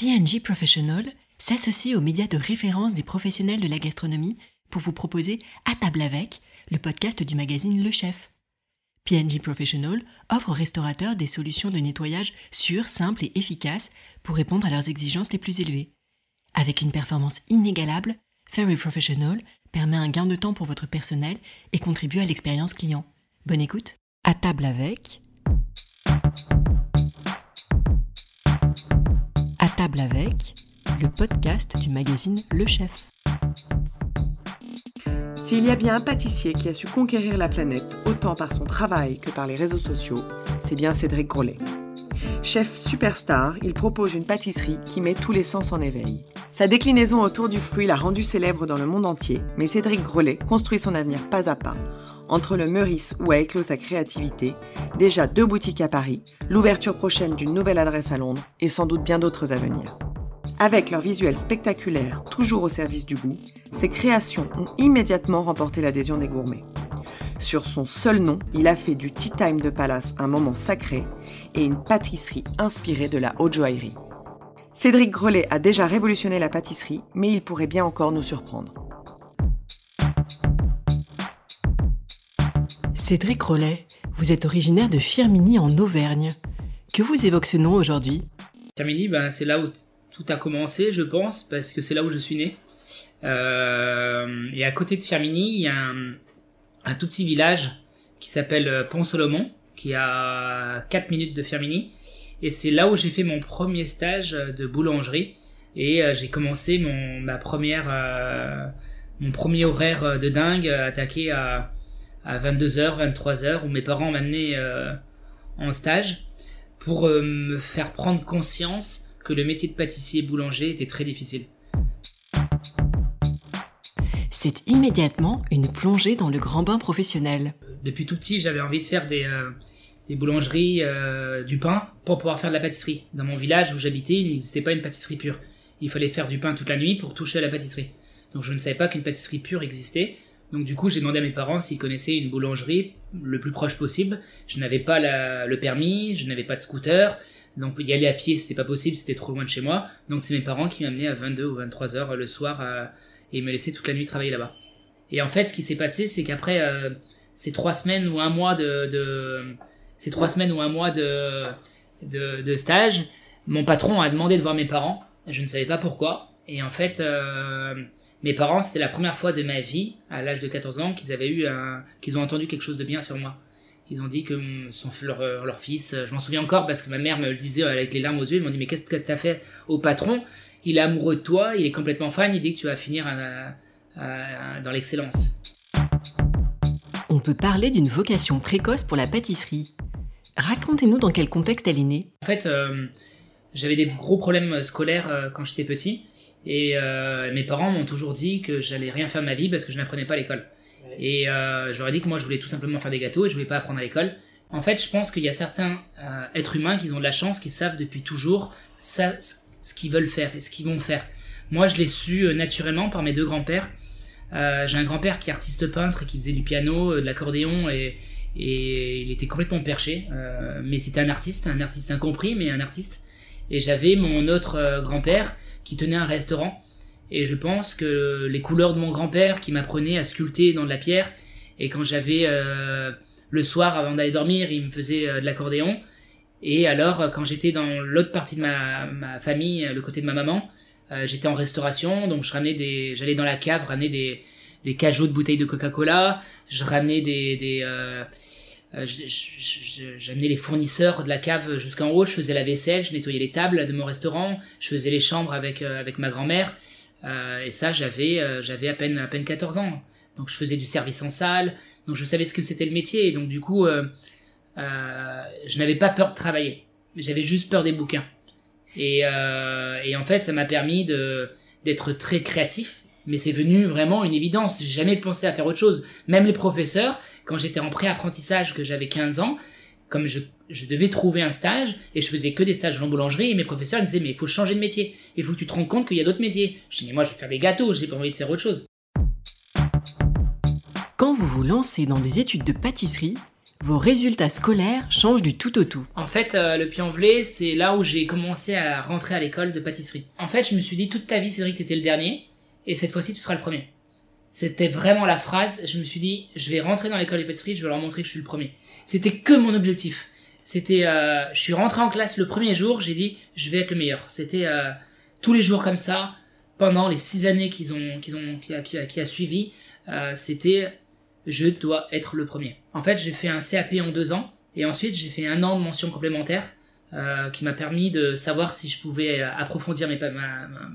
PNG Professional s'associe aux médias de référence des professionnels de la gastronomie pour vous proposer À table avec, le podcast du magazine Le Chef. PNG Professional offre aux restaurateurs des solutions de nettoyage sûres, simples et efficaces pour répondre à leurs exigences les plus élevées. Avec une performance inégalable, Ferry Professional permet un gain de temps pour votre personnel et contribue à l'expérience client. Bonne écoute. À table avec. Table avec, le podcast du magazine Le Chef. S'il y a bien un pâtissier qui a su conquérir la planète autant par son travail que par les réseaux sociaux, c'est bien Cédric Grolet. Chef superstar, il propose une pâtisserie qui met tous les sens en éveil. Sa déclinaison autour du fruit l'a rendu célèbre dans le monde entier, mais Cédric Grolet construit son avenir pas à pas. Entre le Meurice où a éclos sa créativité, déjà deux boutiques à Paris, l'ouverture prochaine d'une nouvelle adresse à Londres et sans doute bien d'autres à venir. Avec leur visuel spectaculaire, toujours au service du goût, ses créations ont immédiatement remporté l'adhésion des gourmets. Sur son seul nom, il a fait du Tea Time de Palace un moment sacré et une pâtisserie inspirée de la haute joaillerie. Cédric Grelet a déjà révolutionné la pâtisserie, mais il pourrait bien encore nous surprendre. Cédric Grelet, vous êtes originaire de Firminy en Auvergne. Que vous évoque ce nom aujourd'hui? Firminy, ben, c'est là où tout a commencé, je pense, parce que c'est là où je suis né. Euh, et à côté de Firminy, il y a un, un tout petit village qui s'appelle euh, Pont-Solomon, qui a 4 minutes de Firminy. Et c'est là où j'ai fait mon premier stage euh, de boulangerie. Et euh, j'ai commencé mon, ma première, mon premier horaire de dingue, attaqué à, à 22h, 23h, où mes parents m'amenaient en stage pour me faire prendre conscience que le métier de pâtissier boulanger était très difficile c'est immédiatement une plongée dans le grand bain professionnel. Depuis tout petit, j'avais envie de faire des, euh, boulangeries, euh, du pain, pour pouvoir faire de la pâtisserie. Dans mon village où j'habitais, il n'existait pas une pâtisserie pure. Il fallait faire du pain toute la nuit pour toucher à la pâtisserie. Donc je ne savais pas qu'une pâtisserie pure existait. Donc du coup, j'ai demandé à mes parents s'ils connaissaient une boulangerie le plus proche possible. Je n'avais pas le permis, je n'avais pas de scooter. Donc y aller à pied, c'était pas possible, c'était trop loin de chez moi. Donc c'est mes parents qui m'amenaient à 22 ou 23 heures le soir à et il me laissait toute la nuit travailler là-bas. Et en fait, ce qui s'est passé, c'est qu'après euh, ces trois semaines ou un mois de, de, ces trois semaines ou un mois de, de, stage, mon patron a demandé de voir mes parents. Je ne savais pas pourquoi. Et en fait, euh, mes parents, c'était la première fois de ma vie, à l'âge de 14 ans, qu'ils avaient eu qu'ils ont entendu quelque chose de bien sur moi. Ils ont dit que son, leur, leur fils, je m'en souviens encore parce que ma mère me le disait avec les larmes aux yeux, ils m'ont dit mais qu'est-ce que tu as fait au patron? Il est amoureux de toi, il est complètement fan, il dit que tu vas finir dans l'excellence. On peut parler d'une vocation précoce pour la pâtisserie. Racontez-nous dans quel contexte elle est née. En fait, euh, j'avais des gros problèmes scolaires euh, quand j'étais petit. Et euh, mes parents m'ont toujours dit que j'allais rien faire de ma vie parce que je n'apprenais pas à l'école. Et j'aurais dit que moi je voulais tout simplement faire des gâteaux et je voulais pas apprendre à l'école. En fait, je pense qu'il y a certains êtres humains qui ont de la chance, qui savent depuis toujours ça, ce qu'ils veulent faire et ce qu'ils vont faire. Moi, je l'ai su euh, naturellement par mes deux grands-pères. Euh, j'ai un grand-père qui est artiste peintre et qui faisait du piano, euh, de l'accordéon et, et il était complètement perché. mais c'était un artiste, un artiste incompris, mais un artiste. Et j'avais mon autre grand-père qui tenait un restaurant. Et je pense que les couleurs de mon grand-père qui m'apprenait à sculpter dans de la pierre, et quand j'avais le soir avant d'aller dormir, il me faisait de l'accordéon, et alors, euh, quand j'étais dans l'autre partie de ma, famille, euh, le côté de ma maman, euh, j'étais en restauration, donc je ramenais des, j'allais dans la cave ramener des, des cajots de bouteilles de Coca-Cola, je ramenais des, des j'amenais les fournisseurs de la cave jusqu'en haut, je faisais la vaisselle, je nettoyais les tables de mon restaurant, je faisais les chambres avec avec ma grand-mère, et ça j'avais j'avais à peine à peine 14 ans, donc je faisais du service en salle, donc je savais ce que c'était le métier, et donc du coup euh, je n'avais pas peur de travailler. J'avais juste peur des bouquins. Et, euh, et en fait, ça m'a permis de d'être très créatif. Mais c'est venu vraiment une évidence. J'ai jamais pensé à faire autre chose. Même les professeurs, quand j'étais en pré-apprentissage, que j'avais 15 ans, comme je, devais trouver un stage et je faisais que des stages en boulangerie et mes professeurs disaient mais il faut changer de métier il faut que tu te rendes compte qu'il y a d'autres métiers je dis mais moi je vais faire des gâteaux j'ai pas envie de faire autre chose quand vous vous lancez dans des études de pâtisserie vos résultats scolaires changent du tout au tout. En fait, euh, le Puy-en-Velay, c'est là où j'ai commencé à rentrer à l'école de pâtisserie. En fait, je me suis dit toute ta vie, Cédric, t'étais le dernier, et cette fois-ci, tu seras le premier. C'était vraiment la phrase. Je me suis dit, je vais rentrer dans l'école de pâtisserie, je vais leur montrer que je suis le premier. C'était que mon objectif. C'était, euh, je suis rentré en classe le premier jour, j'ai dit, je vais être le meilleur. C'était euh, tous les jours comme ça, pendant les six années qu'ils ont, qu'ils ont, qui a, suivi. C'était, je dois être le premier. En fait, j'ai fait un CAP en deux ans, et ensuite j'ai fait un an de mention complémentaire, euh, qui m'a permis de savoir si je pouvais approfondir mes, ma, ma, ma,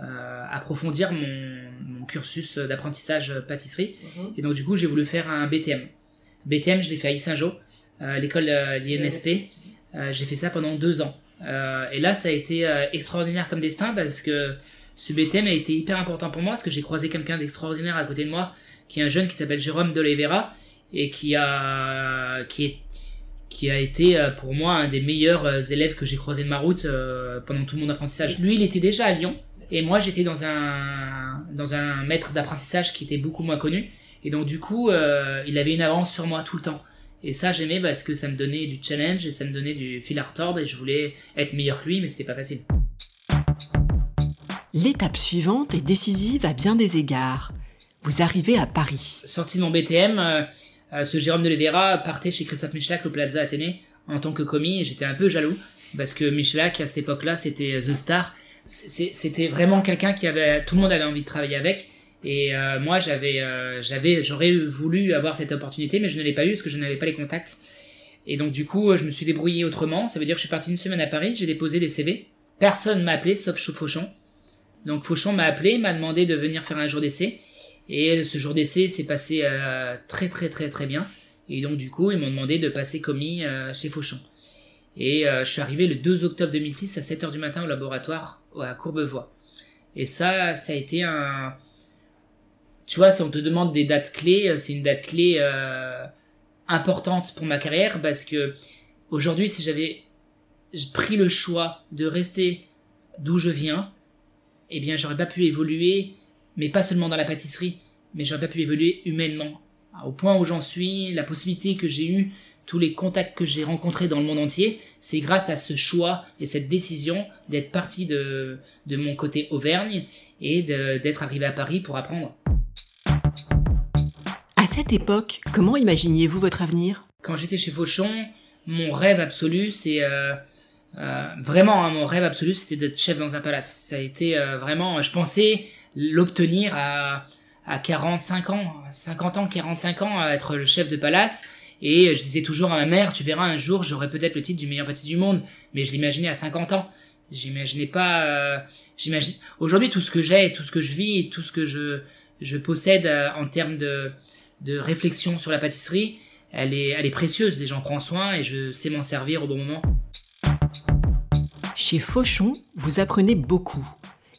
euh, approfondir mon, mon cursus d'apprentissage pâtisserie. Et donc du coup, j'ai voulu faire un BTM. BTM, je l'ai fait à Issingeau, euh, l'école de l'INSP. Euh, j'ai fait ça pendant deux ans. Euh, et là, ça a été euh, extraordinaire comme destin parce que ce BTM a été hyper important pour moi parce que j'ai croisé quelqu'un d'extraordinaire à côté de moi, qui est un jeune qui s'appelle Jérôme D'Oliveira et qui a qui est qui a été euh, pour moi un des meilleurs euh, élèves que j'ai croisé de ma route euh, pendant tout mon apprentissage. Lui, il était déjà à Lyon et moi j'étais dans un dans un maître d'apprentissage qui était beaucoup moins connu et donc du coup euh, il avait une avance sur moi tout le temps. Et ça j'aimais parce que ça me donnait du challenge et ça me donnait du fil à retordre et je voulais être meilleur que lui mais c'était pas facile. L'étape suivante est décisive à bien des égards. Vous arrivez à Paris. Sorti de mon BTM, ce Jérôme de Oliveira partait chez Christophe Michelak au Plaza Athénée en tant que commis et j'étais un peu jaloux parce que Michelak à cette époque-là c'était The Star. C'était vraiment quelqu'un qui avait tout le monde avait envie de travailler avec et euh, moi j'avais euh, j'avais j'aurais voulu avoir cette opportunité mais je ne l'ai pas eu parce que je n'avais pas les contacts. Et donc du coup je me suis débrouillé autrement. Ça veut dire que je suis parti une semaine à Paris, j'ai déposé des CV. Personne m'a appelé sauf Fauchon. Donc Fauchon m'a appelé, m'a demandé de venir faire un jour d'essai. Et ce jour d'essai s'est passé euh, très très très très bien. Et donc du coup, ils m'ont demandé de passer commis euh, chez Fauchon. Et euh, je suis arrivé le 2 octobre 2006 à 7h du matin au laboratoire à Courbevoie. Et ça, ça a été un... Tu vois, si on te demande des dates clés, c'est une date clé importante pour ma carrière parce que aujourd'hui, si j'avais pris le choix de rester d'où je viens, eh bien, j'aurais pas pu évoluer mais pas seulement dans la pâtisserie, mais j'aurais pas pu évoluer humainement. Au point où j'en suis, la possibilité que j'ai eue, tous les contacts que j'ai rencontrés dans le monde entier, c'est grâce à ce choix et cette décision d'être parti de, de mon côté Auvergne et d'être arrivé à Paris pour apprendre. À cette époque, comment imaginiez-vous votre avenir? Quand j'étais chez Fauchon, mon rêve absolu, c'est euh, euh, vraiment hein, mon rêve absolu, c'était d'être chef dans un palace. Ça a été euh, vraiment, je pensais l'obtenir à à 45 ans, 50 ans, 45 ans, à être le chef de palace. Et je disais toujours à ma mère, tu verras un jour, j'aurai peut-être le titre du meilleur pâtissier du monde. Mais je l'imaginais à 50 ans. J'imaginais pas. euh, j'imagine. Aujourd'hui, tout ce que j'ai, tout ce que je vis, tout ce que je je possède euh, en termes de de réflexion sur la pâtisserie, elle est elle est précieuse et j'en prends soin et je sais m'en servir au bon moment. Chez Fauchon, vous apprenez beaucoup,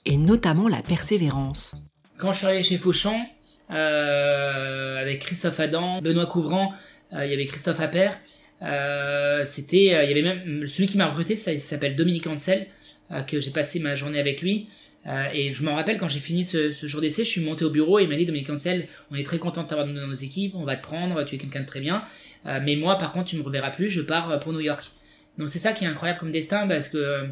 et notamment la persévérance. Quand je suis arrivé chez Fauchon, euh, avec Christophe Adam, Benoît Couvrant, euh, il y avait Christophe Appert, euh, c'était, il y avait même celui qui m'a recruté, ça il s'appelle Dominique Ansel, que j'ai passé ma journée avec lui. Et je m'en rappelle quand j'ai fini ce, jour d'essai, je suis monté au bureau et il m'a dit Dominique Ansel, on est très content de t'avoir dans nos équipes, on va te prendre, tu es quelqu'un de très bien. Mais moi, par contre, tu me reverras plus, je pars pour New York. Donc c'est ça qui est incroyable comme destin parce que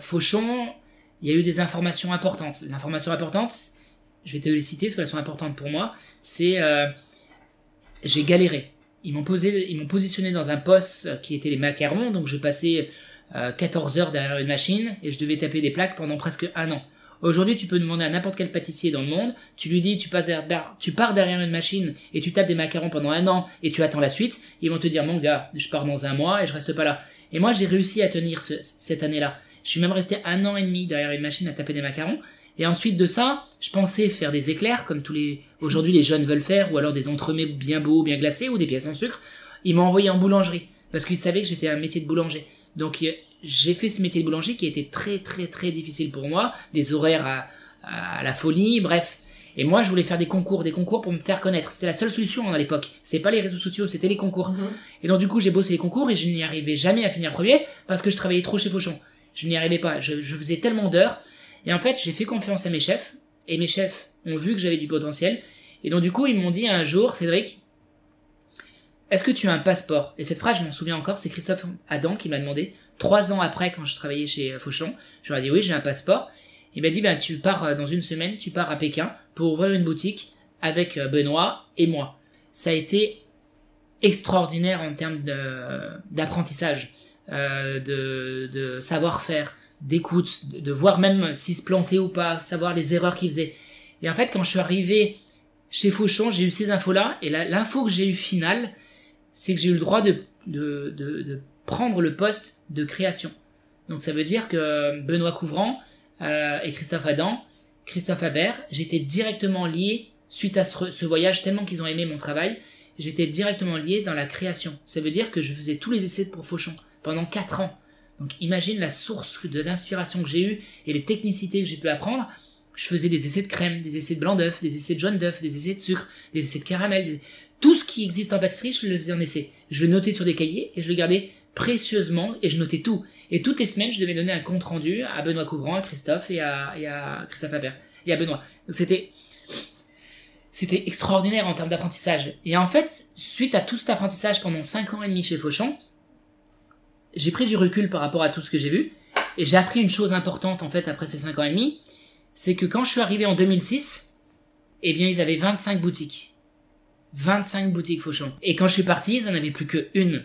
Fauchon, il y a eu des informations importantes. L'information importante, je vais te les citer parce qu'elles sont importantes pour moi, c'est euh, j'ai galéré. Ils m'ont posé, ils m'ont positionné dans un poste qui était les macarons, donc je passais euh, 14 heures derrière une machine et je devais taper des plaques pendant presque un an. Aujourd'hui, tu peux demander à n'importe quel pâtissier dans le monde, tu lui dis, tu, pars derrière une machine et tu tapes des macarons pendant un an et tu attends la suite, ils vont te dire, mon gars, je pars dans un mois et je reste pas là. Et moi, j'ai réussi à tenir ce- cette année-là. Je suis même resté un an et demi derrière une machine à taper des macarons. Et ensuite de ça, je pensais faire des éclairs, comme tous les, aujourd'hui les jeunes veulent faire, ou alors des entremets bien beaux, bien glacés, ou des pièces en sucre. Ils m'ont envoyé en boulangerie, parce qu'ils savaient que j'étais un métier de boulanger. Donc, y- j'ai fait ce métier de boulanger qui était très, très, très difficile pour moi. Des horaires à, à la folie, bref. Et moi, je voulais faire des concours, des concours pour me faire connaître. C'était la seule solution hein, à l'époque. C'était pas les réseaux sociaux, c'était les concours. Et donc, du coup, j'ai bossé les concours et je n'y arrivais jamais à finir premier parce que je travaillais trop chez Fauchon. Je n'y arrivais pas. Je, faisais tellement d'heures. Et en fait, j'ai fait confiance à mes chefs. Et mes chefs ont vu que j'avais du potentiel. Et donc, du coup, ils m'ont dit un jour, Cédric, est-ce que tu as un passeport? Et cette phrase, je m'en souviens encore, c'est Christophe Adam qui m'a demandé, trois ans après, quand je travaillais chez euh, Fauchon, je lui ai dit oui, j'ai un passeport. Il m'a dit, ben, tu pars euh, dans une semaine, tu pars à Pékin pour ouvrir une boutique avec euh, Benoît et moi. Ça a été extraordinaire en termes d'apprentissage, euh, de, savoir-faire, d'écoute, de, voir même s'il se plantait ou pas, savoir les erreurs qu'il faisait. Et en fait, quand je suis arrivé chez Fauchon, j'ai eu ces infos-là, et l'info que j'ai eu finale, c'est que j'ai eu le droit de, prendre le poste de création. Donc ça veut dire que Benoît Couvrant euh, et Christophe Adam, Christophe Habert, j'étais directement lié suite à ce, ce voyage, tellement qu'ils ont aimé mon travail, j'étais directement lié dans la création. Ça veut dire que je faisais tous les essais pour Fauchon pendant 4 ans. Donc imagine la source de l'inspiration que j'ai eue et les technicités que j'ai pu apprendre. Je faisais des essais de crème, des essais de blanc d'œuf, des essais de jaune d'œuf, des essais de sucre, des essais de caramel. Tout ce qui existe en pâtisserie, je le faisais en essai. Je le notais sur des cahiers et je le gardais précieusement et je notais tout. Et toutes les semaines, je devais donner un compte rendu à Benoît Couvrant, à Christophe et à, Christophe et à Benoît. Donc c'était c'était extraordinaire en termes d'apprentissage. Et en fait, suite à tout cet apprentissage pendant 5 ans et demi chez Fauchon, j'ai pris du recul par rapport à tout ce que j'ai vu. Et j'ai appris une chose importante en fait après ces 5 ans et demi, c'est que quand je suis arrivé en 2006, eh bien ils avaient 25 boutiques. 25 boutiques Fauchon. Et quand je suis parti, ils en avaient plus que une.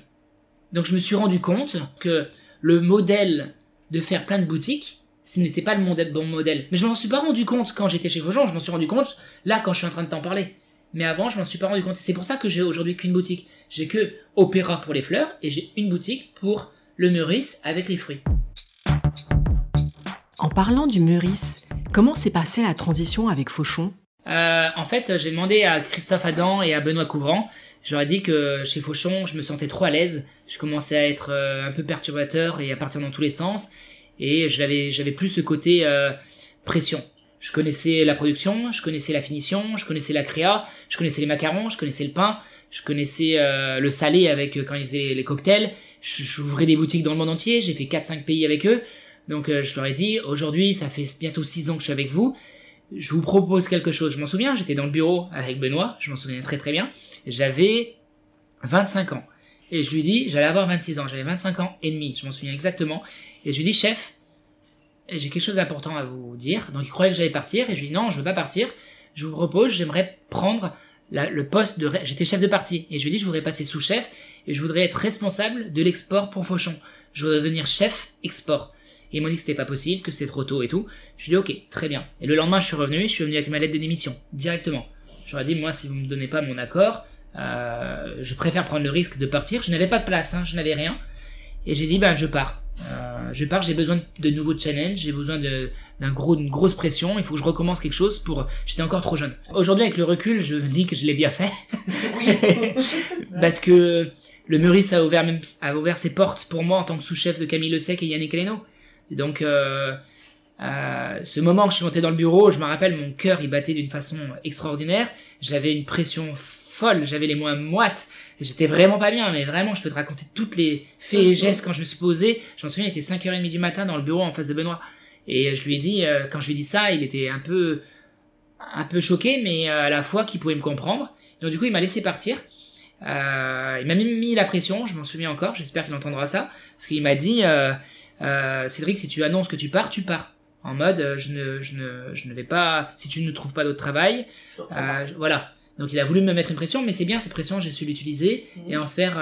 Donc je me suis rendu compte que le modèle de faire plein de boutiques, ce n'était pas le bon modèle. Mais je m'en suis pas rendu compte quand j'étais chez Fauchon, je m'en suis rendu compte là quand je suis en train de t'en parler. Mais avant, je m'en suis pas rendu compte. C'est pour ça que j'ai aujourd'hui qu'une boutique. J'ai que Opéra pour les fleurs et j'ai une boutique pour le Meurice avec les fruits. En parlant du Meurice, comment s'est passée la transition avec Fauchon? Euh, En fait, j'ai demandé à Christophe Adam et à Benoît Couvrant. J'aurais dit que chez Fauchon, je me sentais trop à l'aise. Je commençais à être euh, un peu perturbateur et à partir dans tous les sens. Et j'avais, j'avais plus ce côté euh, pression. Je connaissais la production, je connaissais la finition, je connaissais la créa, je connaissais les macarons, je connaissais le pain, je connaissais euh, le salé avec quand ils faisaient les cocktails. J'ouvrais des boutiques dans le monde entier, j'ai fait 4-5 pays avec eux. Donc euh, je leur ai dit, aujourd'hui, ça fait bientôt 6 ans que je suis avec vous. Je vous propose quelque chose. Je m'en souviens, j'étais dans le bureau avec Benoît, je m'en souviens très très bien. J'avais 25 ans. Et je lui dis, j'allais avoir 26 ans, j'avais 25 ans et demi, je m'en souviens exactement. Et je lui dis, chef, j'ai quelque chose d'important à vous dire. Donc il croyait que j'allais partir et je lui dis non, je veux pas partir. Je vous propose, j'aimerais prendre le poste de j'étais chef de parti et je lui dis je voudrais passer sous-chef et je voudrais être responsable de l'export pour Fauchon. Je voudrais devenir chef export. Et ils m'ont dit que c'était pas possible, que c'était trop tôt et tout. Je lui ai dit ok, très bien. Et le lendemain je suis revenu, je suis venu avec ma lettre de démission directement. J'aurais dit moi si vous me donnez pas mon accord, euh, je préfère prendre le risque de partir. Je n'avais pas de place, hein, je n'avais rien. Et j'ai dit ben je pars. Euh, je pars, j'ai besoin de nouveaux challenges, j'ai besoin d'un gros, d'une grosse pression. Il faut que je recommence quelque chose pour. J'étais encore trop jeune. Aujourd'hui, avec le recul, je me dis que je l'ai bien fait, parce que le Meurice a ouvert même, a ouvert ses portes pour moi en tant que sous-chef de Camille Le Sec et Yannick Leno. Donc, euh, euh, ce moment que je suis monté dans le bureau, je me rappelle, mon cœur il battait d'une façon extraordinaire. J'avais une pression folle, j'avais les moins moites, j'étais vraiment pas bien, mais vraiment, je peux te raconter toutes les faits et gestes quand je me suis posé. Je m'en souviens, il était 5h30 du matin dans le bureau en face de Benoît. Et je lui ai dit, euh, quand je lui ai dit ça, il était un peu, un peu choqué, mais euh, à la fois qu'il pouvait me comprendre. Donc du coup, il m'a laissé partir. Euh, il m'a même mis la pression, je m'en souviens encore, j'espère qu'il entendra ça, parce qu'il m'a dit, euh, euh, Cédric, si tu annonces que tu pars, tu pars. En mode, je ne, je ne, je ne vais pas, si tu ne trouves pas d'autre travail, voilà. Donc il a voulu me mettre une pression, mais c'est bien cette pression, j'ai su l'utiliser mmh. et en faire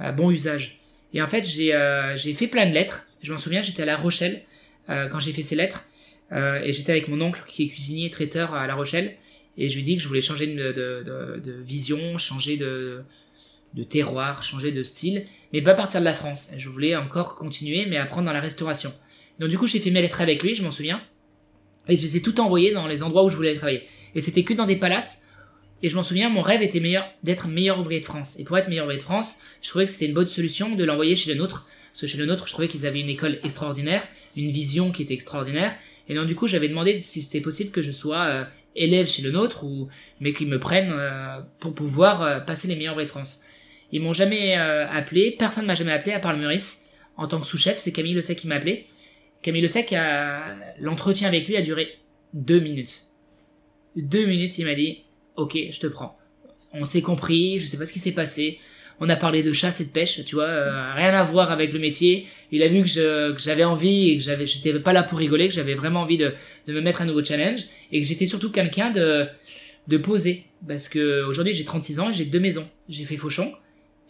euh, bon usage. Et en fait, j'ai euh, j'ai fait plein de lettres. Je m'en souviens, j'étais à La Rochelle euh, quand j'ai fait ces lettres. et j'étais avec mon oncle qui est cuisinier traiteur à La Rochelle. Et je lui dis que je voulais changer de, de, de, de vision, changer de, de terroir, changer de style, mais pas partir de la France. Je voulais encore continuer, mais apprendre dans la restauration. Donc du coup, j'ai fait mes lettres avec lui, je m'en souviens. Et je les ai toutes envoyées dans les endroits où je voulais travailler. Et c'était que dans des palaces et je m'en souviens, mon rêve était meilleur d'être meilleur ouvrier de France. Et pour être meilleur ouvrier de France, je trouvais que c'était une bonne solution de l'envoyer chez le nôtre. Parce que chez le nôtre, je trouvais qu'ils avaient une école extraordinaire, une vision qui était extraordinaire. Et donc du coup, j'avais demandé si c'était possible que je sois euh, élève chez le nôtre, ou mais qu'ils me prennent euh, pour pouvoir euh, passer les meilleurs ouvriers de France. Ils m'ont jamais appelé, personne m'a jamais appelé à part le Meurice en tant que sous-chef. C'est Camille Le Sec qui m'a appelé. Camille Le Sec, l'entretien avec lui a duré deux minutes. Deux minutes, il m'a dit ok, je te prends. On s'est compris, je sais pas ce qui s'est passé. On a parlé de chasse et de pêche, tu vois, euh, rien à voir avec le métier. Il a vu que j'avais envie et que j'étais pas là pour rigoler, que j'avais vraiment envie de, de me mettre un nouveau challenge et que j'étais surtout quelqu'un de, de posé. Parce que aujourd'hui j'ai 36 ans et j'ai deux maisons. J'ai fait Fauchon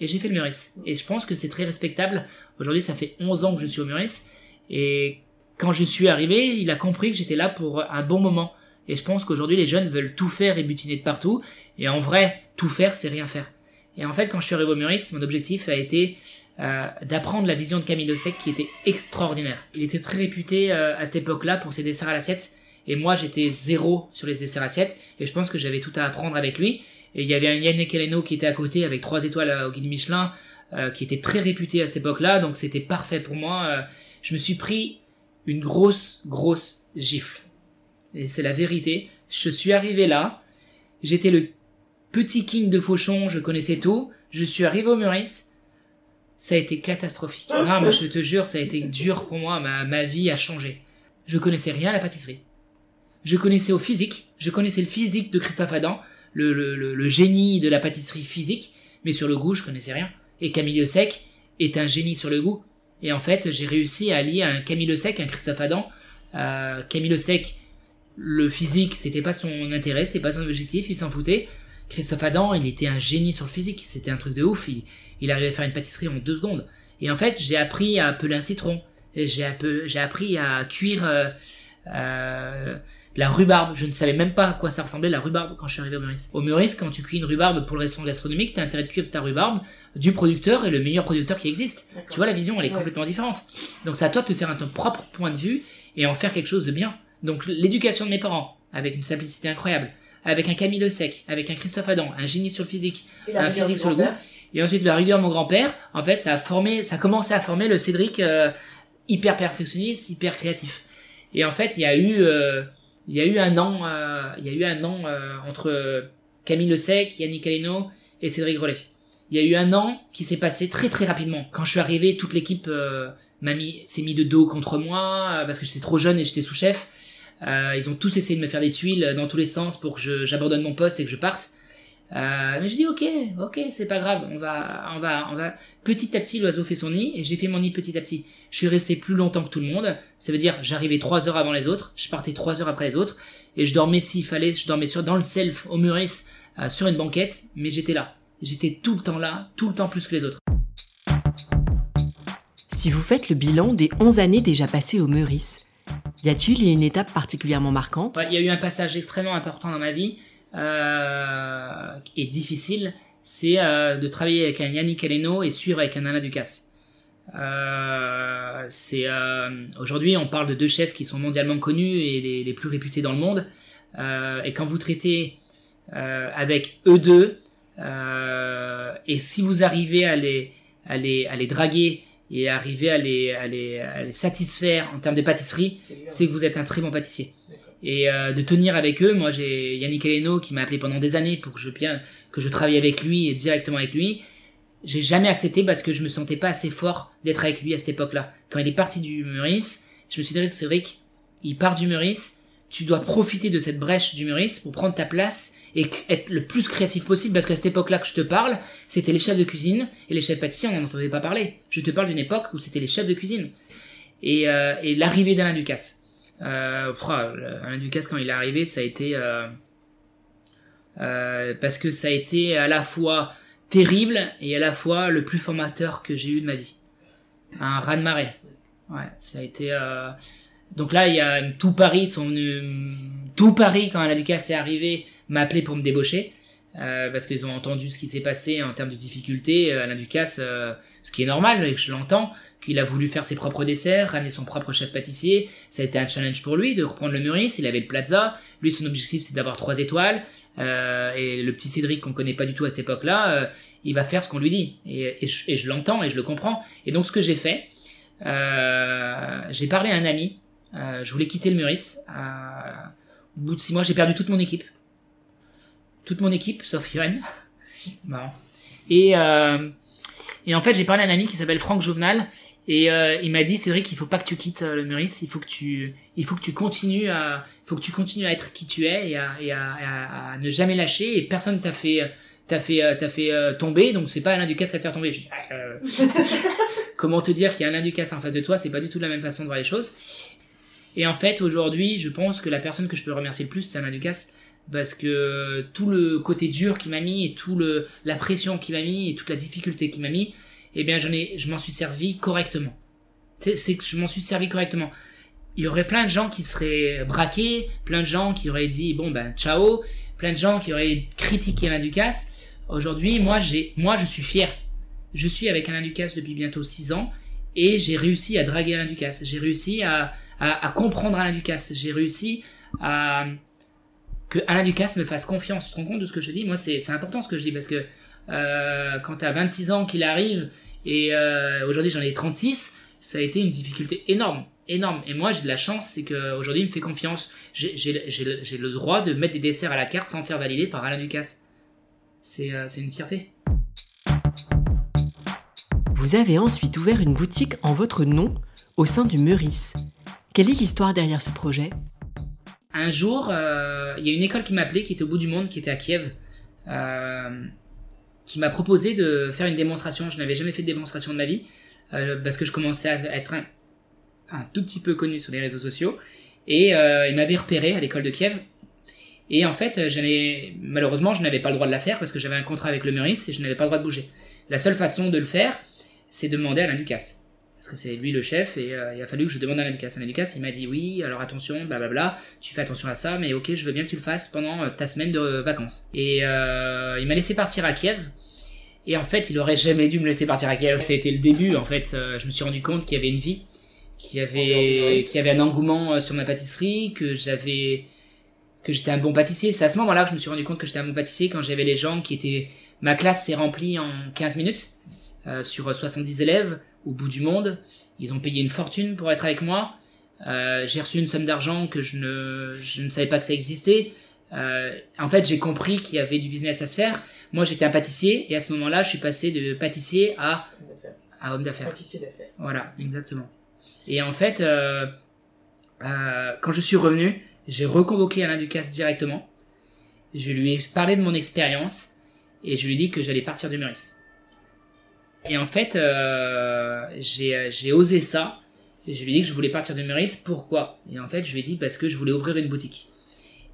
et j'ai fait le Meurice. Et je pense que c'est très respectable. Aujourd'hui ça fait 11 ans que je suis au Meurice et quand je suis arrivé, il a compris que j'étais là pour un bon moment. Et je pense qu'aujourd'hui, les jeunes veulent tout faire et butiner de partout. Et en vrai, tout faire, c'est rien faire. Et en fait, quand je suis arrivé au Meurice, mon objectif a été euh, d'apprendre la vision de Camille Le Sec qui était extraordinaire. Il était très réputé euh, à cette époque-là pour ses desserts à l'assiette. Et moi, j'étais zéro sur les desserts à l'assiette. Et je pense que j'avais tout à apprendre avec lui. Et il y avait un Yannick Eleno qui était à côté avec trois étoiles euh, au guide Michelin, qui était très réputé à cette époque-là. Donc c'était parfait pour moi. Je me suis pris une grosse, grosse gifle. Et c'est la vérité. Je suis arrivé là. J'étais le petit king de Fauchon, je connaissais tout. Je suis arrivé au Meurice. Ça a été catastrophique. Non, je te jure, ça a été dur pour moi. Ma, ma vie a changé. Je connaissais rien à la pâtisserie. Je connaissais au physique. Je connaissais le physique de Christophe Adam, le, le, le, génie de la pâtisserie physique. Mais sur le goût, je connaissais rien. Et Camille Le Sec est un génie sur le goût. Et en fait, j'ai réussi à allier un Camille Le Sec, un Christophe Adam. Euh, Camille Le Sec, le physique, c'était pas son intérêt, c'était pas son objectif, il s'en foutait. Christophe Adam, il était un génie sur le physique, c'était un truc de ouf. Il, il arrivait à faire une pâtisserie en deux secondes. Et en fait, j'ai appris à peler un citron. J'ai appris à cuire euh, euh, la rhubarbe. Je ne savais même pas à quoi ça ressemblait la rhubarbe quand je suis arrivé au Meurice. Au Meurice, quand tu cuis une rhubarbe pour le restaurant gastronomique, t'as intérêt de cuire ta rhubarbe du producteur et le meilleur producteur qui existe. Tu vois, la vision, elle est Ouais. complètement différente. Donc c'est à toi de te faire un ton propre point de vue et en faire quelque chose de bien. Donc l'éducation de mes parents, avec une simplicité incroyable, avec un Camille Le Sec, avec un Christophe Adam, un génie sur le physique, un physique sur le goût, et ensuite la rigueur de mon grand-père, en fait, ça a formé, ça a commencé à former le Cédric euh, hyper perfectionniste, hyper créatif. Et en fait, il y a eu, euh, il y a eu un an, euh, il y a eu un an euh, entre Camille Le Sec, Yannick Aleno et Cédric Grolet. Il y a eu un an qui s'est passé très très rapidement. Quand je suis arrivé, toute l'équipe euh, m'a mis, s'est mis de dos contre moi euh, parce que j'étais trop jeune et j'étais sous-chef. Euh, ils ont tous essayé de me faire des tuiles dans tous les sens pour que j'abandonne mon poste et que je parte. Euh, mais je dis ok, ok, c'est pas grave, on va, on va, on va. Petit à petit, l'oiseau fait son nid et j'ai fait mon nid petit à petit. Je suis resté plus longtemps que tout le monde. Ça veut dire j'arrivais trois heures avant les autres, je partais trois heures après les autres et je dormais s'il fallait, je dormais sur dans le self au Meurice euh, sur une banquette, mais j'étais là. J'étais tout le temps là, tout le temps plus que les autres. Si vous faites le bilan des 11 années déjà passées au Meurice, y a-t-il une étape particulièrement marquante? Il y a eu un passage extrêmement important dans ma vie euh, et difficile, c'est euh, de travailler avec un Yannick Aleno et suivre avec un Alain Ducasse. Euh, aujourd'hui on parle de deux chefs qui sont mondialement connus et les, plus réputés dans le monde. Et quand vous traitez avec eux deux, et si vous arrivez à les, à les, à les draguer et arriver à les, à les, à les satisfaire en termes de pâtisserie, c'est que vous êtes un très bon pâtissier. Et euh, de tenir avec eux, moi j'ai Yannick Eleno qui m'a appelé pendant des années pour que je bien que je travaille avec lui et directement avec lui. J'ai jamais accepté parce que je me sentais pas assez fort d'être avec lui à cette époque-là. Quand il est parti du Meurice, je me suis dit Cédric, il part du Meurice, tu dois profiter de cette brèche du Meurice pour prendre ta place et être le plus créatif possible parce qu'à cette époque-là que je te parle, c'était les chefs de cuisine et les chefs pâtissiers, on n'en entendait pas parler. Je te parle d'une époque où c'était les chefs de cuisine et, euh, l'arrivée d'Alain Ducasse. Euh, pff, Alain Ducasse quand il est arrivé, ça a été euh, euh, parce que ça a été à la fois terrible et à la fois le plus formateur que j'ai eu de ma vie. Un raz de marée. Ouais, ça a été. euh, Donc là, il y a tout Paris, tout Paris quand Alain Ducasse est arrivé, m'a appelé pour me débaucher. euh, parce qu'ils ont entendu ce qui s'est passé en termes de difficultés. Euh, Alain Ducasse, euh, ce qui est normal, et je l'entends, qu'il a voulu faire ses propres desserts, ramener son propre chef pâtissier. Ça a été un challenge pour lui de reprendre le Meurice. Il avait le Plaza. Lui, son objectif, c'est d'avoir trois étoiles. Et le petit Cédric qu'on connaît pas du tout à cette époque-là, il va faire ce qu'on lui dit. Et, je, je l'entends et je le comprends. Et donc, ce que j'ai fait, j'ai parlé à un ami. Je voulais quitter le. Euh, au bout de six mois, j'ai perdu toute mon équipe. Toute mon équipe, sauf Yoann. Marrant. Et, euh, et en fait, j'ai parlé à un ami qui s'appelle Franck Jouvenal. Et euh, il m'a dit, Cédric, il faut pas que tu quittes euh, le Meurice. Il faut que tu, il faut que tu continues à, faut que tu continues à être qui tu es et à, à, à- ne jamais lâcher. Et personne t'a fait, t'as fait, fait tomber, donc c'est pas Alain Ducasse qui va te faire tomber. Je ah, comment te dire qu'il y a Alain Ducasse en face de toi, c'est pas du tout la même façon de voir les choses. Et en fait, aujourd'hui, je pense que la personne que je peux remercier le plus, c'est Alain Ducasse, parce que tout le côté dur qu'il m'a mis, et tout le, la pression qu'il m'a mis, et toute la difficulté qu'il m'a mis, eh bien, j'en ai, je m'en suis servi correctement. C'est, c'est que je m'en suis servi correctement. Il y aurait plein de gens qui seraient braqués, plein de gens qui auraient dit, bon, ben, ciao, plein de gens qui auraient critiqué Alain Ducasse. Aujourd'hui, moi, j'ai, moi, je suis fier. Je suis avec Alain Ducasse depuis bientôt 6 ans et j'ai réussi à draguer Alain Ducasse. J'ai réussi à, à, à comprendre Alain Ducasse. J'ai réussi à que Alain Ducasse me fasse confiance. Tu te rends compte de ce que je dis? Moi, c'est, important ce que je dis parce que euh, quand t'as 26 ans qu'il arrive et euh, aujourd'hui j'en ai 36, ça a été une difficulté énorme, énorme. Et moi, j'ai de la chance, c'est qu'aujourd'hui il me fait confiance. J'ai, le droit de mettre des desserts à la carte sans faire valider par Alain Ducasse. Euh, c'est une fierté. Vous avez ensuite ouvert une boutique en votre nom au sein du Meurice. Quelle est l'histoire derrière ce projet? Un jour, euh, il y a une école qui m'a appelé, qui était au bout du monde, qui était à Kiev, euh, qui m'a proposé de faire une démonstration. Je n'avais jamais fait de démonstration de ma vie, euh, parce que je commençais à être un, tout petit peu connu sur les réseaux sociaux. Et il m'avait repéré à l'école de Kiev. Et en fait, malheureusement, je n'avais pas le droit de la faire parce que j'avais un contrat avec le Meurice et je n'avais pas le droit de bouger. La seule façon de le faire, c'est de demander à Alain Ducasse. Parce que c'est lui le chef et euh, il a fallu que je demande à. Alain Ducasse, il m'a dit oui, alors attention, blablabla, tu fais attention à ça, mais ok, je veux bien que tu le fasses pendant euh, ta semaine de vacances. Et euh, il m'a laissé partir à Kiev. Et en fait, il aurait jamais dû me laisser partir à Kiev. C'était le début, en fait. Je me suis rendu compte qu'il y avait une vie, qu'il y avait, qu'il y avait un engouement sur ma pâtisserie, que j'avais, que j'étais un bon pâtissier. C'est à ce moment-là que je me suis rendu compte que j'étais un bon pâtissier quand j'avais les gens qui étaient, ma classe s'est remplie en 15 minutes, euh, sur 70 élèves, au bout du monde. Ils ont payé une fortune pour être avec moi. Euh, j'ai reçu une somme d'argent que je ne, je ne savais pas que ça existait. Euh, en fait, j'ai compris qu'il y avait du business à se faire. Moi, j'étais un pâtissier et à ce moment-là, je suis passé de pâtissier à, à homme d'affaires. Pâtissier d'affaires. Voilà, exactement. Et en fait, euh, quand je suis revenu, j'ai reconvoqué Alain Ducasse directement. Je lui ai parlé de mon expérience et je lui ai dit que j'allais partir du Meurice. Et en fait, euh, j'ai j'ai osé ça. Je lui ai dit que je voulais partir du Meurice. Pourquoi? Et en fait, je lui ai dit parce que je voulais ouvrir une boutique.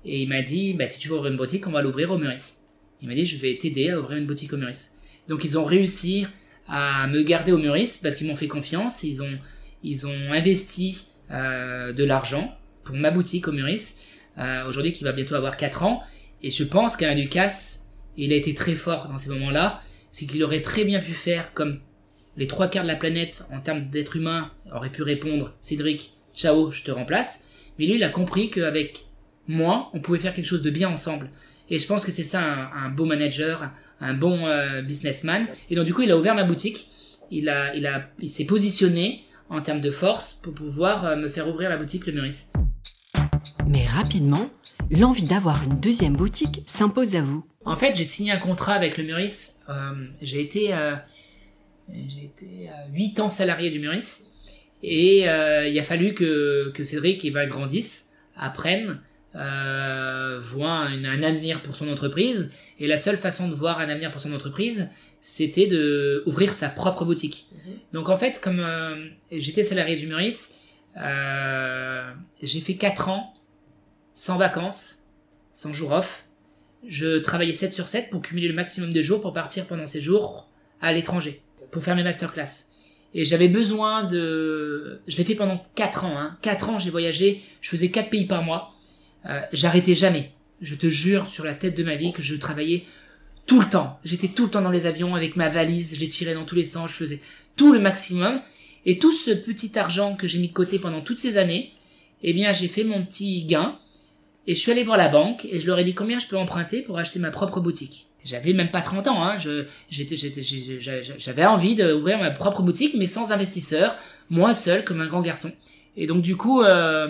Et il m'a dit, bah, si tu veux ouvrir une boutique, on va l'ouvrir au Meurice. Il m'a dit, je vais t'aider à ouvrir une boutique au Meurice. Donc ils ont réussi à me garder au Meurice parce qu'ils m'ont fait confiance. Ils ont, investi euh, de l'argent pour ma boutique au Meurice, euh, aujourd'hui qui va bientôt avoir 4 ans. Et je pense qu'Alain Ducasse, il a été très fort dans ces moments-là. C'est qu'il aurait très bien pu faire comme les trois quarts de la planète en termes d'être humain aurait pu répondre Cédric, ciao, je te remplace. Mais lui, il a compris qu'avec moi, on pouvait faire quelque chose de bien ensemble. Et je pense que c'est ça un, beau manager, un bon euh, businessman. Et donc du coup, il a ouvert ma boutique. Il a, il a, il s'est positionné en termes de force pour pouvoir euh, me faire ouvrir la boutique Le Meurice. Mais rapidement, l'envie d'avoir une deuxième boutique s'impose à vous. En fait, j'ai signé un contrat avec le Meurice. Euh, j'ai été, euh, j'ai été euh, 8 ans salarié du Meurice. Et euh, il a fallu que, que Cédric eh ben, grandisse, apprenne, euh, voit une- un avenir pour son entreprise. Et la seule façon de voir un avenir pour son entreprise, c'était de ouvrir sa propre boutique. Donc en fait, comme euh, j'étais salarié du Meurice, euh, j'ai fait 4 ans sans vacances, sans jour off. Je travaillais 7 sur 7 pour cumuler le maximum de jours pour partir pendant ces jours à l'étranger, pour faire mes masterclass. Et j'avais besoin de... Je l'ai fait pendant 4 ans. Hein. 4 ans, j'ai voyagé, je faisais 4 pays par mois. Euh, J'arrêtais jamais. Je te jure sur la tête de ma vie que je travaillais tout le temps. J'étais tout le temps dans les avions avec ma valise, je les tirais dans tous les sens, je faisais tout le maximum. Et tout ce petit argent que j'ai mis de côté pendant toutes ces années, eh bien, j'ai fait mon petit gain. Et je suis allé voir la banque et je leur ai dit combien je peux emprunter pour acheter ma propre boutique. J'avais même pas 30 ans, hein. J'avais envie d'ouvrir ma propre boutique, mais sans investisseur, moi seul, comme un grand garçon. Et donc, du coup, euh,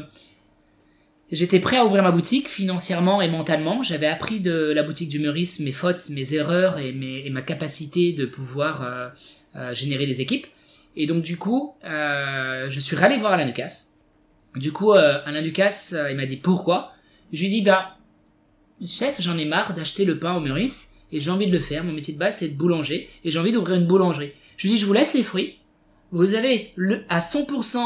J'étais prêt à ouvrir ma boutique financièrement et mentalement. J'avais appris de la boutique du Meurice mes fautes, mes erreurs et, mes, ma capacité de pouvoir euh, euh, générer des équipes. Et donc du coup, je suis allé voir Alain Ducasse. Du coup, Alain Ducasse, il m'a dit pourquoi? Je lui dit, bah, chef, j'en ai marre d'acheter le pain au Meurice et j'ai envie de le faire. Mon métier de base, c'est de boulanger et j'ai envie d'ouvrir une boulangerie. Je lui dis, je vous laisse les fruits. Vous avez le, à 100%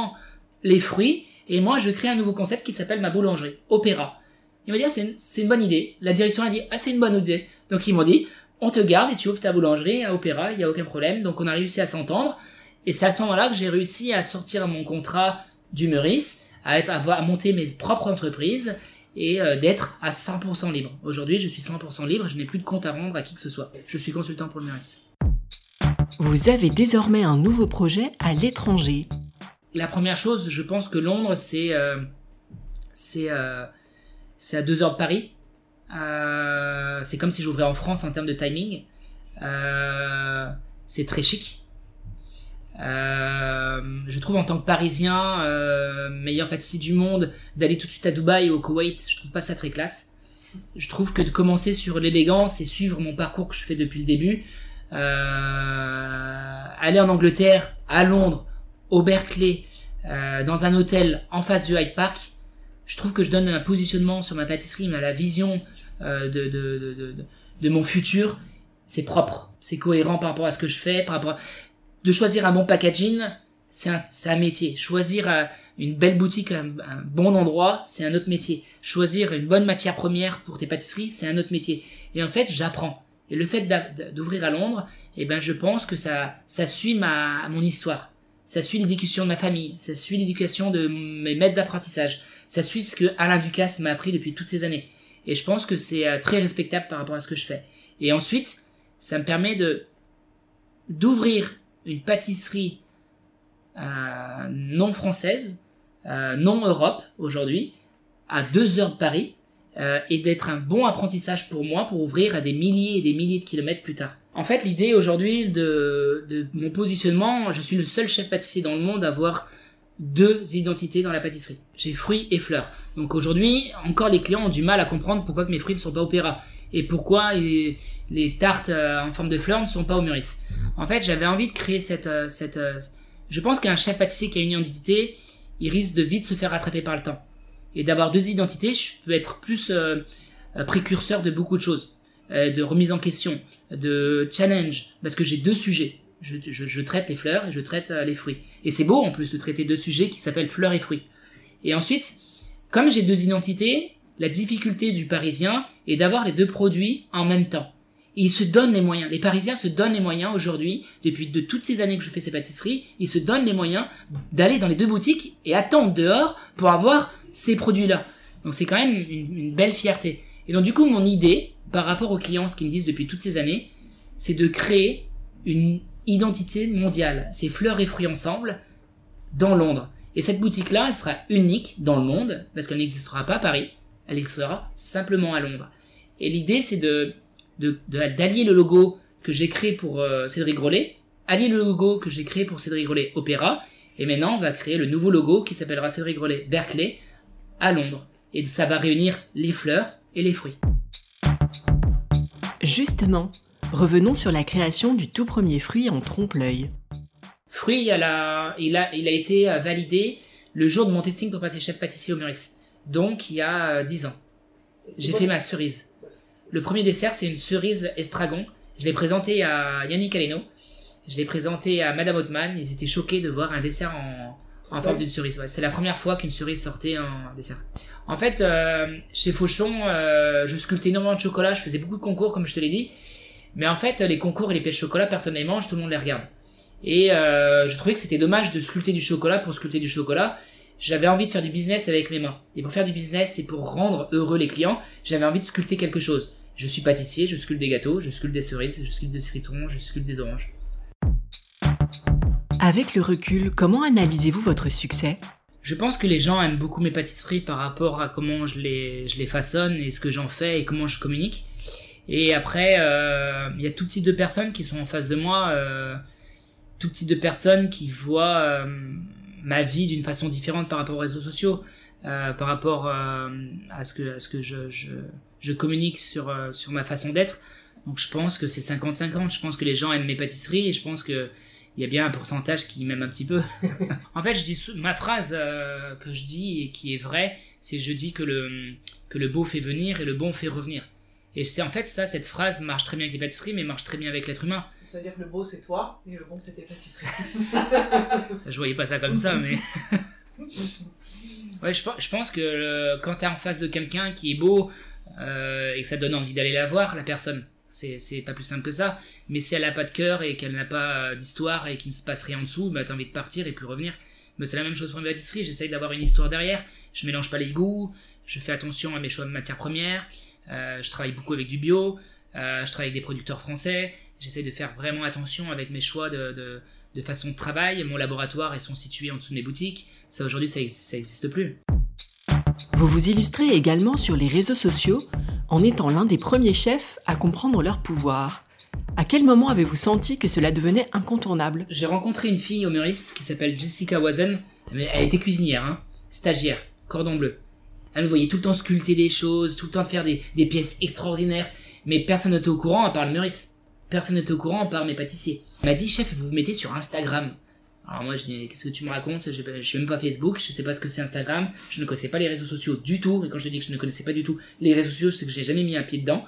les fruits et moi, je crée un nouveau concept qui s'appelle ma boulangerie, Opéra. Il m'a dit, ah, c'est une, bonne idée. La direction a dit, ah, c'est une bonne idée. Donc ils m'ont dit, on te garde et tu ouvres ta boulangerie à Opéra, il n'y a aucun problème. Donc on a réussi à s'entendre. Et c'est à ce moment-là que j'ai réussi à sortir mon contrat du Meurice, à, être, à, monter mes propres entreprises et euh, d'être à 100% libre. Aujourd'hui, je suis 100% libre, je n'ai plus de compte à rendre à qui que ce soit. Je suis consultant pour le Meurice. Vous avez désormais un nouveau projet à l'étranger. La première chose, je pense que Londres, c'est euh, c'est euh, à deux heures de Paris. Euh, c'est comme si j'ouvrais en France en termes de timing. C'est très chic. Euh, je trouve en tant que Parisien, euh, meilleur pâtissier du monde, d'aller tout de suite à Dubaï ou au Koweït, je trouve pas ça très classe. Je trouve que de commencer sur l'élégance et suivre mon parcours que je fais depuis le début, euh, aller en Angleterre, à Londres, au Berkeley, dans un hôtel en face du Hyde Park, je trouve que je donne un positionnement sur ma pâtisserie, mais la vision de, de, de, de mon futur, c'est propre, c'est cohérent par rapport à ce que je fais, par rapport à de choisir un bon packaging, c'est un, un, métier. Choisir euh, une belle boutique, un, un bon endroit, c'est un autre métier. Choisir une bonne matière première pour tes pâtisseries, c'est un autre métier. Et en fait, j'apprends. Et le fait d'ouvrir à Londres, eh ben, je pense que ça, ça suit ma, mon histoire. Ça suit l'éducation de ma famille. Ça suit l'éducation de mes maîtres d'apprentissage. Ça suit ce que Alain Ducasse m'a appris depuis toutes ces années. Et je pense que c'est euh, très respectable par rapport à ce que je fais. Et ensuite, ça me permet de, d'ouvrir une pâtisserie euh, non française, euh, non Europe aujourd'hui, à deux heures de Paris, euh, et d'être un bon apprentissage pour moi pour ouvrir à des milliers et des milliers de kilomètres plus tard. En fait, l'idée aujourd'hui de, mon positionnement, je suis le seul chef pâtissier dans le monde à avoir deux identités dans la pâtisserie. J'ai fruits et fleurs. Donc aujourd'hui, encore les clients ont du mal à comprendre pourquoi que mes fruits ne sont pas opéra et pourquoi les, tartes en forme de fleurs ne sont pas au Meurice. En fait, j'avais envie de créer cette, euh. Euh, je pense qu'un chef pâtissier qui a une identité, il risque de vite se faire rattraper par le temps. Et d'avoir deux identités, je peux être plus euh, précurseur de beaucoup de choses, de remise en question, de challenge, parce que j'ai deux sujets. Je, je, je, traite les fleurs et je traite les fruits. Et c'est beau en plus de traiter deux sujets qui s'appellent fleurs et fruits. Et ensuite, comme j'ai deux identités, la difficulté du Parisien est d'avoir les deux produits en même temps ils se donnent les moyens. Les Parisiens se donnent les moyens aujourd'hui, depuis de toutes ces années que je fais ces pâtisseries, ils se donnent les moyens d'aller dans les deux boutiques et attendre dehors pour avoir ces produits-là. Donc c'est quand même une, une, belle fierté. Et donc du coup, mon idée, par rapport aux clients, ce qu'ils me disent depuis toutes ces années, c'est de créer une identité mondiale. C'est fleurs et fruits ensemble dans Londres. Et cette boutique-là, elle sera unique dans le monde, parce qu'elle n'existera pas à Paris, elle existera simplement à Londres. Et l'idée, c'est de d'allier le logo que j'ai créé pour euh, Cédric Grolet, allier le logo que j'ai créé pour Cédric Grolet Opéra, et maintenant on va créer le nouveau logo qui s'appellera Cédric Grolet Berkeley à Londres. Et ça va réunir les fleurs et les fruits. Justement, revenons sur la création du tout premier fruit en trompe-l'œil. Fruit, il a, il, a, il a été validé le jour de mon testing pour passer chef pâtissier au Meurice. Donc il y a 10 euh, ans. J'ai fait ma cerise. Le premier dessert, c'est une cerise estragon. Je l'ai présenté à Yannick Aleno. Je l'ai présenté à Madame Ottman. Ils étaient choqués de voir un dessert en, en forme d'une cerise. Ouais, c'est la première fois qu'une cerise sortait en dessert. En fait, euh, chez Fauchon, euh, je sculptais énormément de chocolat. Je faisais beaucoup de concours, comme je te l'ai dit. Mais en fait, les concours et les pièces de chocolat, personne ne les mange, tout le monde les regarde. Et euh, je trouvais que c'était dommage de sculpter du chocolat pour sculpter du chocolat. J'avais envie de faire du business avec mes mains. Et pour faire du business et pour rendre heureux les clients, j'avais envie de sculpter quelque chose. Je suis pâtissier, je sculpte des gâteaux, je sculpte des cerises, je sculpte des citrons, je sculpte des oranges. Avec le recul, comment analysez-vous votre succès? Je pense que les gens aiment beaucoup mes pâtisseries par rapport à comment je les, je les façonne et ce que j'en fais et comment je communique. Et après, euh, il y a tout type de personnes qui sont en face de moi, euh, tout type de personnes qui voient euh, ma vie d'une façon différente par rapport aux réseaux sociaux, euh, par rapport euh, à ce que, à ce que je, je je communique sur, euh, sur ma façon d'être. Donc je pense que c'est 50-50. Je pense que les gens aiment mes pâtisseries et je pense que il y a bien un pourcentage qui m'aime un petit peu. en fait, je dis ma phrase que je dis et qui est vraie, c'est je dis que le que le beau fait venir et le bon fait revenir. Et c'est en fait ça, cette phrase marche très bien avec les pâtisseries, mais marche très bien avec l'être humain. Ça veut dire que le beau c'est toi et le bon c'est tes pâtisseries. Ça, je voyais pas ça comme ça, mais. ouais, je, je pense que euh, quand t'es en face de quelqu'un qui est beau euh, et que ça donne envie d'aller la voir, la personne, c'est pas plus simple que ça. Mais si elle a pas de cœur et qu'elle n'a pas euh, d'histoire et qu'il ne se passe rien en dessous, bah t'as envie de partir et plus revenir. Mais c'est la même chose pour une pâtisserie, j'essaye d'avoir une histoire derrière, je mélange pas les goûts, je fais attention à mes choix de matières premières, je travaille beaucoup avec du bio, euh, je travaille avec des producteurs français, j'essaye de faire vraiment attention avec mes choix de, de, de façon de travail. Mon laboratoire, ils sont situés en dessous de mes boutiques. Ça, aujourd'hui, ça n'existe plus. Vous vous illustrez également sur les réseaux sociaux en étant l'un des premiers chefs à comprendre leur pouvoir. À quel moment avez-vous senti que cela devenait incontournable? J'ai rencontré une fille au Meurice qui s'appelle Jessica Wazen. Mais elle était cuisinière, hein, stagiaire, cordon bleu. Elle me voyait tout le temps sculpter des choses, tout le temps faire des, des pièces extraordinaires. Mais personne n'était au courant à part le Meurice. Personne n'était au courant à part mes pâtissiers. Elle m'a dit, chef, vous vous mettez sur Instagram. Alors moi je dis, qu'est-ce que tu me racontes? Je je suis même pas Facebook, je sais pas ce que c'est Instagram, je ne connaissais pas les réseaux sociaux du tout. Et quand je dis que je ne connaissais pas du tout les réseaux sociaux, c'est que j'ai jamais mis un pied dedans.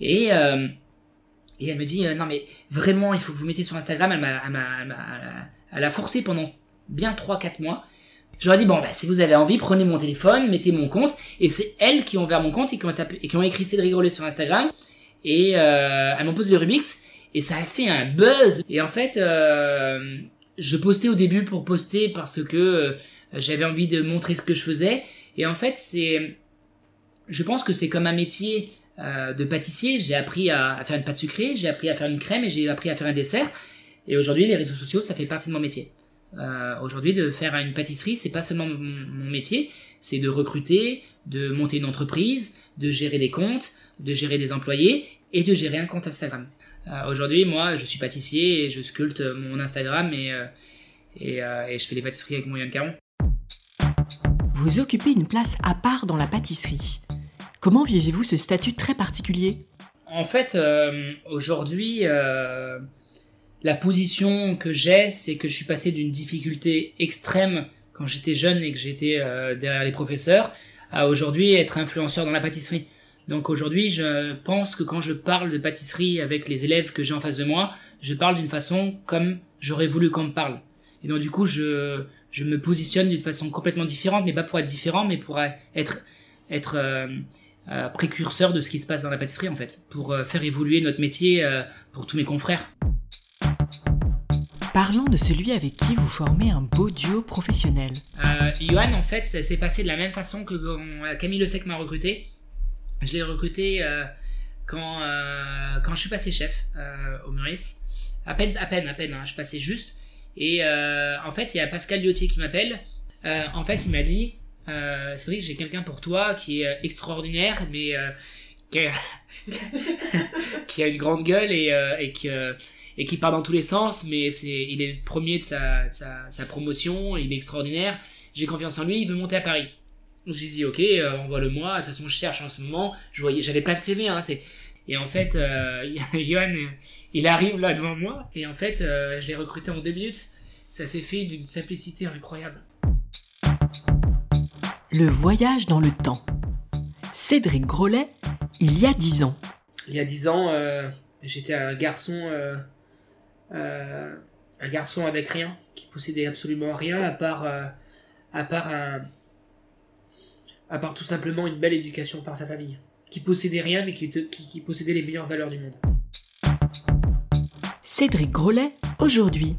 Et, euh, et elle me dit, euh, non mais vraiment, il faut que vous mettiez sur Instagram. Elle m'a, elle elle elle a forcé pendant bien 3-4 mois. Ai dit, bon, bah, si vous avez envie, prenez mon téléphone, mettez mon compte. Et c'est elles qui ont ouvert mon compte et qui ont, tapé, et qui ont écrit Cédric Rollet sur Instagram. Et euh, elles m'ont posé le Rubik's. Et ça a fait un buzz. Et en fait, euh, je postais au début pour poster parce que euh, j'avais envie de montrer ce que je faisais. Et en fait, c'est... Je pense que c'est comme un métier de pâtissier. J'ai appris à, à faire une pâte sucrée, j'ai appris à faire une crème et j'ai appris à faire un dessert. Et aujourd'hui, les réseaux sociaux, ça fait partie de mon métier. Euh, aujourd'hui, de faire une pâtisserie, c'est pas seulement mon, mon métier, c'est de recruter, de monter une entreprise, de gérer des comptes, de gérer des employés et de gérer un compte Instagram. Euh, aujourd'hui, moi, je suis pâtissier et je sculpte mon Instagram et, euh, et, et je fais des pâtisseries avec mon Yann Caron. Vous occupez une place à part dans la pâtisserie. Comment vivez-vous ce statut très particulier? En fait, aujourd'hui, la position que j'ai, c'est que je suis passé d'une difficulté extrême quand j'étais jeune et que j'étais euh, derrière les professeurs, à aujourd'hui être influenceur dans la pâtisserie. Donc aujourd'hui, je pense que quand je parle de pâtisserie avec les élèves que j'ai en face de moi, je parle d'une façon comme j'aurais voulu qu'on me parle. Et donc du coup, je, me positionne d'une façon complètement différente, mais pas pour être différent, mais pour être, euh, euh, précurseur de ce qui se passe dans la pâtisserie en fait, pour faire évoluer notre métier pour tous mes confrères. Parlons de celui avec qui vous formez un beau duo professionnel. Euh, Johan, en fait, ça s'est passé de la même façon que quand Camille Le Sec m'a recruté. Je l'ai recruté euh, quand, euh, quand je suis passé chef euh, au Meurice. À peine, à peine, à peine, hein, je passais juste. Et en fait, il y a Pascal Liotier qui m'appelle. En fait, il m'a dit euh, Cédric, j'ai quelqu'un pour toi qui est extraordinaire, mais qui, a, une grande gueule et, et, qui, et qui part dans tous les sens, mais c'est, il est le premier de sa, de sa, sa promotion, il est extraordinaire. J'ai confiance en lui, il veut monter à Paris. Donc j'ai dit ok, euh, envoie-le-moi. De toute façon, je cherche en ce moment. Je voyais, j'avais plein de CV. Hein, c'est et en fait, euh, Johan, il arrive là devant moi et en fait, euh, je l'ai recruté en deux minutes. Ça s'est fait d'une simplicité incroyable. Le voyage dans le temps. Cédric Grolet, il y a dix ans. Il y a dix ans, euh, j'étais un garçon, euh, euh, un garçon avec rien, qui possédait absolument rien à part, euh, à part un, à part tout simplement une belle éducation par sa famille, qui possédait rien mais qui, qui, qui possédait les meilleures valeurs du monde. Cédric Grolet, aujourd'hui.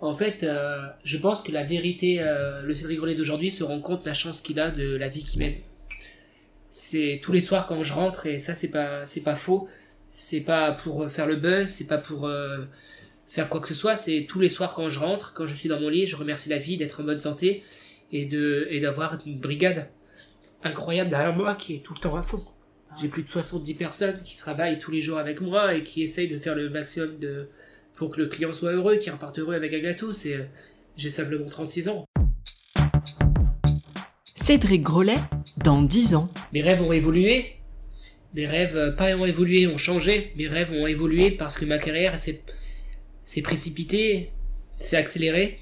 En fait, euh, je pense que la vérité, euh, le Cédric Grolet d'aujourd'hui se rend compte la chance qu'il a de la vie qu'il mène. C'est tous les soirs quand je rentre et ça c'est pas c'est pas faux. C'est pas pour faire le buzz, c'est pas pour euh, faire quoi que ce soit. C'est tous les soirs quand je rentre, quand je suis dans mon lit, je remercie la vie d'être en bonne santé et de et d'avoir une brigade incroyable derrière moi qui est tout le temps à fond. J'ai plus de 70 personnes qui travaillent tous les jours avec moi et qui essayent de faire le maximum de pour que le client soit heureux, qu'il reparte heureux avec un gâteau. C'est, j'ai simplement 36 ans. Cédric Grolet, dans dix ans. Mes rêves ont évolué. Mes rêves, euh, pas ont évolué, ont changé. Mes rêves ont évolué parce que ma carrière s'est, s'est précipitée, s'est accélérée.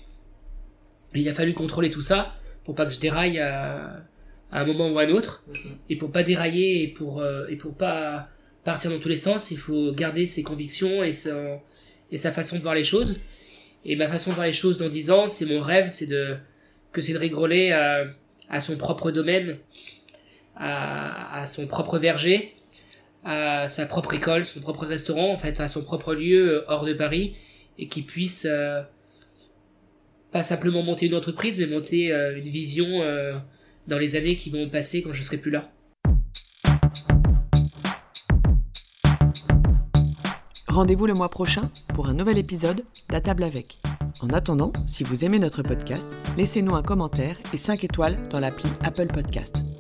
Et il a fallu contrôler tout ça pour pas que je déraille à, à un moment ou à un autre. Et pour pas dérailler et pour, euh, et pour pas partir dans tous les sens, il faut garder ses convictions et sa, et sa façon de voir les choses. Et ma façon de voir les choses dans 10 ans, c'est mon rêve, c'est de que Cédric Grolet a, a son propre domaine, à, à son propre verger, à sa propre école, son propre restaurant, en fait, à son propre lieu euh, hors de Paris, et qui puisse euh, pas simplement monter une entreprise, mais monter euh, une vision euh, dans les années qui vont passer quand je serai plus là. Rendez-vous le mois prochain pour un nouvel épisode d'À table avec. En attendant, si vous aimez notre podcast, laissez-nous un commentaire et 5 étoiles dans l'appli Apple Podcast.